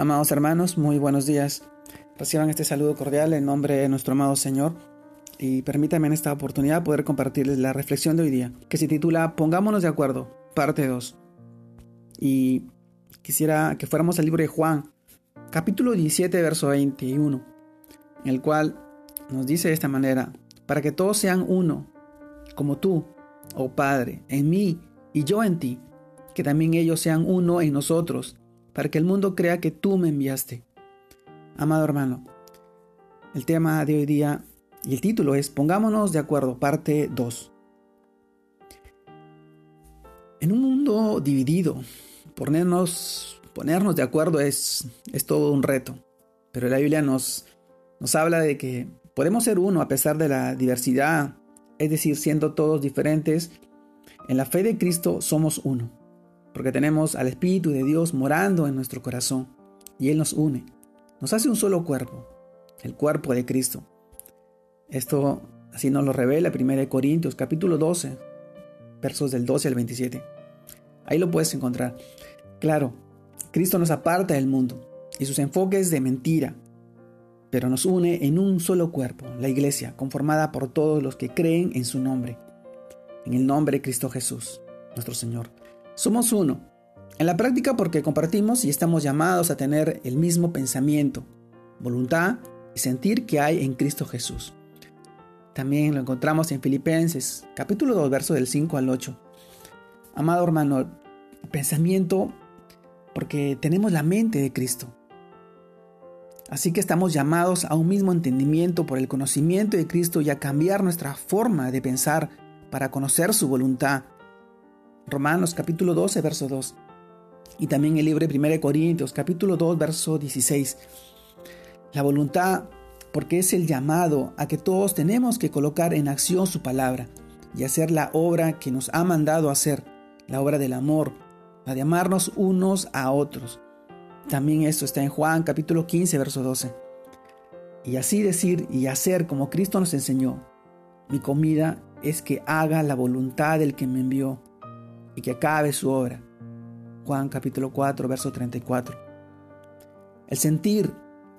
Amados hermanos, muy buenos días. Reciban este saludo cordial en nombre de nuestro amado Señor y permítanme en esta oportunidad poder compartirles la reflexión de hoy día, que se titula Pongámonos de acuerdo, parte 2. Y quisiera que fuéramos al libro de Juan, capítulo 17, verso 21, en el cual nos dice de esta manera, para que todos sean uno, como tú, oh Padre, en mí y yo en ti, que también ellos sean uno en nosotros para que el mundo crea que tú me enviaste. Amado hermano, el tema de hoy día y el título es Pongámonos de acuerdo, parte 2. En un mundo dividido, ponernos, ponernos de acuerdo es, es todo un reto, pero la Biblia nos, nos habla de que podemos ser uno a pesar de la diversidad, es decir, siendo todos diferentes, en la fe de Cristo somos uno porque tenemos al Espíritu de Dios morando en nuestro corazón y Él nos une, nos hace un solo cuerpo, el cuerpo de Cristo. Esto así nos lo revela 1 Corintios capítulo 12, versos del 12 al 27. Ahí lo puedes encontrar. Claro, Cristo nos aparta del mundo y sus enfoques de mentira, pero nos une en un solo cuerpo, la iglesia, conformada por todos los que creen en su nombre, en el nombre de Cristo Jesús, nuestro Señor. Somos uno. En la práctica porque compartimos y estamos llamados a tener el mismo pensamiento, voluntad y sentir que hay en Cristo Jesús. También lo encontramos en Filipenses, capítulo 2, verso del 5 al 8. Amado hermano, pensamiento porque tenemos la mente de Cristo. Así que estamos llamados a un mismo entendimiento por el conocimiento de Cristo y a cambiar nuestra forma de pensar para conocer su voluntad Romanos capítulo 12, verso 2. Y también el libro de 1 Corintios capítulo 2, verso 16. La voluntad, porque es el llamado a que todos tenemos que colocar en acción su palabra y hacer la obra que nos ha mandado hacer, la obra del amor, la de amarnos unos a otros. También esto está en Juan capítulo 15, verso 12. Y así decir y hacer como Cristo nos enseñó. Mi comida es que haga la voluntad del que me envió y que acabe su obra. Juan capítulo 4, verso 34. El sentir,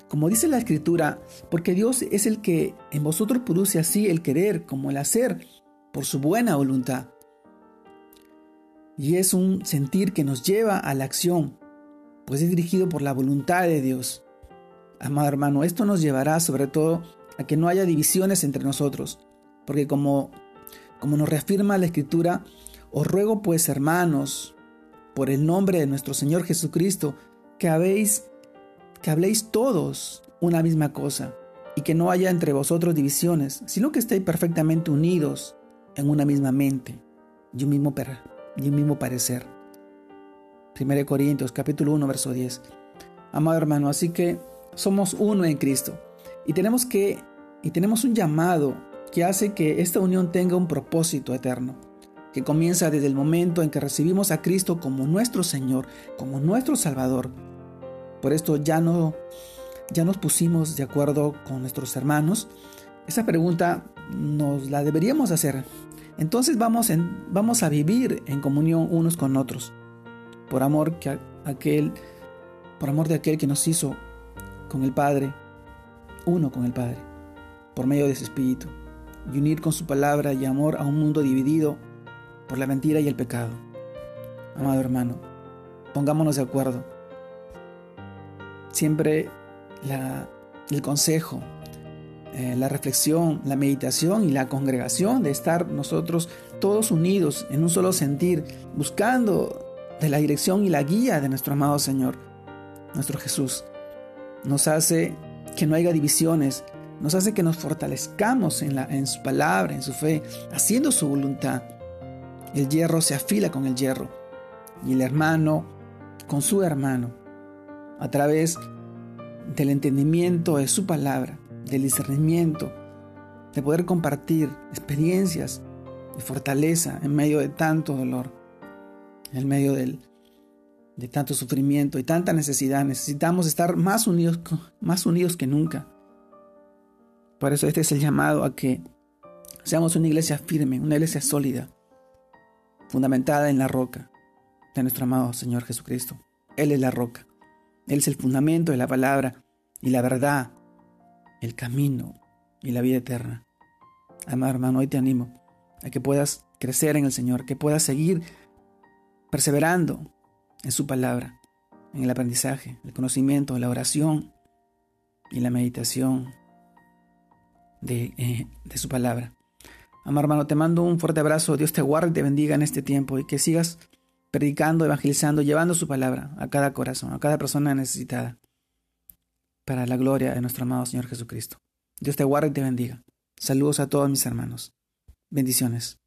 como dice la escritura, porque Dios es el que en vosotros produce así el querer como el hacer por su buena voluntad. Y es un sentir que nos lleva a la acción, pues es dirigido por la voluntad de Dios. Amado hermano, esto nos llevará sobre todo a que no haya divisiones entre nosotros, porque como, como nos reafirma la escritura, os ruego pues, hermanos, por el nombre de nuestro Señor Jesucristo, que habéis que habléis todos una misma cosa y que no haya entre vosotros divisiones, sino que estéis perfectamente unidos en una misma mente y un mismo, y un mismo parecer. 1 Corintios capítulo 1 verso 10. Amado hermano, así que somos uno en Cristo y tenemos que y tenemos un llamado que hace que esta unión tenga un propósito eterno que comienza desde el momento en que recibimos a Cristo como nuestro Señor, como nuestro Salvador. Por esto ya no ya nos pusimos de acuerdo con nuestros hermanos. Esa pregunta nos la deberíamos hacer. Entonces vamos, en, vamos a vivir en comunión unos con otros. Por amor que aquel por amor de aquel que nos hizo con el Padre, uno con el Padre, por medio de su espíritu, y unir con su palabra y amor a un mundo dividido por la mentira y el pecado. Amado hermano, pongámonos de acuerdo. Siempre el consejo, eh, la reflexión, la meditación y la congregación de estar nosotros todos unidos en un solo sentir, buscando de la dirección y la guía de nuestro amado Señor, nuestro Jesús. Nos hace que no haya divisiones, nos hace que nos fortalezcamos en, la, en su palabra, en su fe, haciendo su voluntad. El hierro se afila con el hierro y el hermano con su hermano a través del entendimiento de su palabra, del discernimiento, de poder compartir experiencias y fortaleza en medio de tanto dolor, en medio del, de tanto sufrimiento y tanta necesidad. Necesitamos estar más unidos, más unidos que nunca. Por eso este es el llamado a que seamos una iglesia firme, una iglesia sólida, fundamentada en la roca de nuestro amado Señor Jesucristo. Él es la roca. Él es el fundamento de la palabra y la verdad, el camino y la vida eterna. Amado hermano, hoy te animo a que puedas crecer en el Señor, que puedas seguir perseverando en su palabra, en el aprendizaje, el conocimiento, la oración y la meditación de, eh, de su palabra. Amado hermano, te mando un fuerte abrazo. Dios te guarde y te bendiga en este tiempo y que sigas predicando, evangelizando, llevando su palabra a cada corazón, a cada persona necesitada, para la gloria de nuestro amado Señor Jesucristo. Dios te guarde y te bendiga. Saludos a todos mis hermanos. Bendiciones.